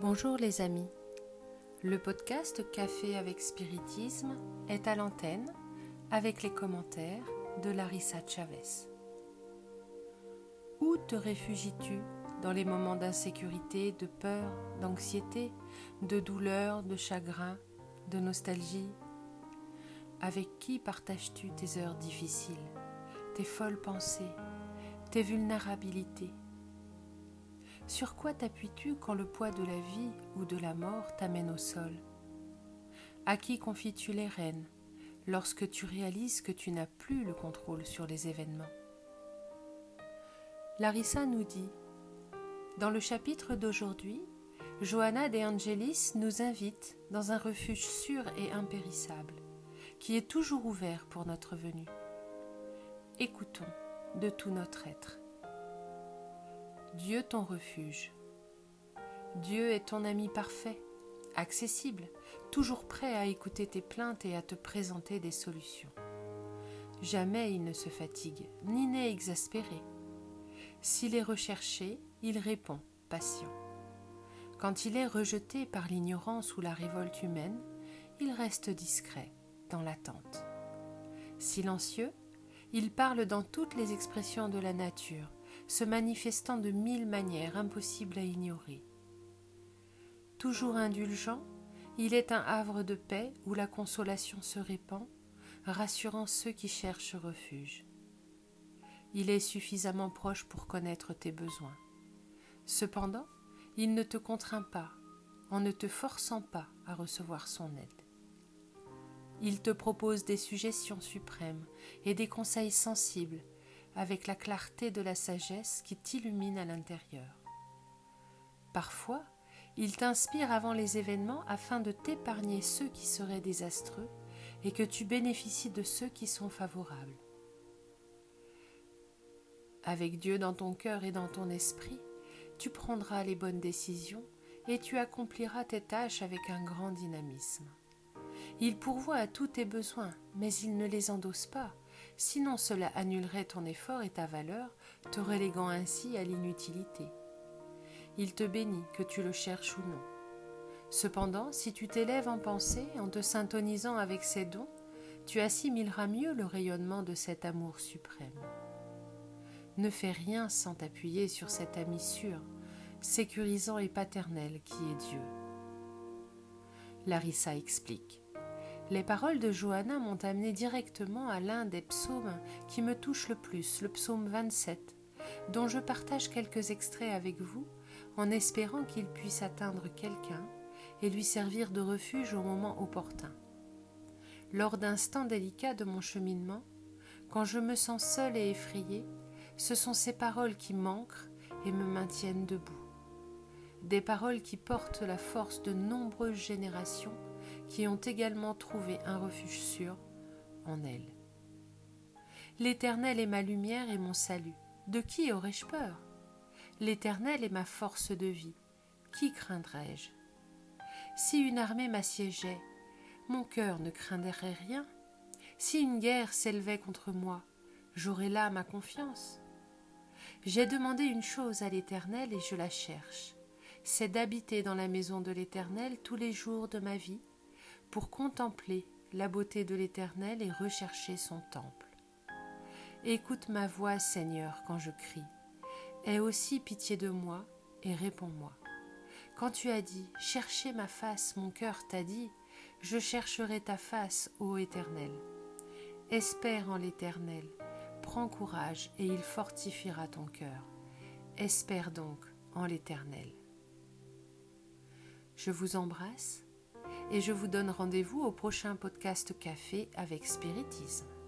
Bonjour les amis. Le podcast Café avec Spiritisme est à l'antenne avec les commentaires de Larissa Chavez. Où te réfugies-tu dans les moments d'insécurité, de peur, d'anxiété, de douleur, de chagrin, de nostalgie? Avec qui partages-tu tes heures difficiles, tes folles pensées, tes vulnérabilités? Sur quoi t'appuies-tu quand le poids de la vie ou de la mort t'amène au sol? À qui confies-tu les rênes lorsque tu réalises que tu n'as plus le contrôle sur les événements? Larissa nous dit Dans le chapitre d'aujourd'hui, Johanna de Angelis nous invite dans un refuge sûr et impérissable, qui est toujours ouvert pour notre venue. Écoutons de tout notre être. Dieu ton refuge. Dieu est ton ami parfait, accessible, toujours prêt à écouter tes plaintes et à te présenter des solutions. Jamais il ne se fatigue, ni n'est exaspéré. S'il est recherché, il répond, patient. Quand il est rejeté par l'ignorance ou la révolte humaine, il reste discret, dans l'attente. Silencieux, il parle dans toutes les expressions de la nature, se manifestant de mille manières impossibles à ignorer. Toujours indulgent, il est un havre de paix où la consolation se répand, rassurant ceux qui cherchent refuge. Il est suffisamment proche pour connaître tes besoins. Cependant, il ne te contraint pas, en ne te forçant pas à recevoir son aide. Il te propose des suggestions suprêmes et des conseils sensibles avec la clarté de la sagesse qui t'illumine à l'intérieur. Parfois, il t'inspire avant les événements afin de t'épargner ceux qui seraient désastreux et que tu bénéficies de ceux qui sont favorables. Avec Dieu dans ton cœur et dans ton esprit, tu prendras les bonnes décisions et tu accompliras tes tâches avec un grand dynamisme. Il pourvoit à tous tes besoins, mais il ne les endosse pas, sinon cela annulerait ton effort et ta valeur, te reléguant ainsi à l'inutilité. Il te bénit que tu le cherches ou non. Cependant, si tu t'élèves en pensée en te syntonisant avec ses dons, tu assimileras mieux le rayonnement de cet amour suprême. Ne fais rien sans t'appuyer sur cet ami sûr, sécurisant et paternel qui est Dieu. Larissa explique. Les paroles de Johanna m'ont amené directement à l'un des psaumes qui me touche le plus, le psaume 27, dont je partage quelques extraits avec vous en espérant qu'il puisse atteindre quelqu'un et lui servir de refuge au moment opportun. Lors d'instants délicats de mon cheminement, quand je me sens seule et effrayée, ce sont ces paroles qui m'ancrent et me maintiennent debout. Des paroles qui portent la force de nombreuses générations qui ont également trouvé un refuge sûr en elles. L'Éternel est ma lumière et mon salut. De qui aurais-je peur? L'Éternel est ma force de vie. Qui craindrais-je? Si une armée m'assiégeait, mon cœur ne craindrait rien. Si une guerre s'élevait contre moi, j'aurais là ma confiance. J'ai demandé une chose à l'Éternel et je la cherche, c'est d'habiter dans la maison de l'Éternel tous les jours de ma vie, pour contempler la beauté de l'Éternel et rechercher son temple. Écoute ma voix, Seigneur, quand je crie. Aie aussi pitié de moi et réponds-moi. Quand tu as dit Cherchez ma face, mon cœur t'a dit Je chercherai ta face, ô Éternel. Espère en l'Éternel, Prends courage et il fortifiera ton cœur. Espère donc en l'Éternel. Je vous embrasse et je vous donne rendez-vous au prochain podcast café avec Spiritisme.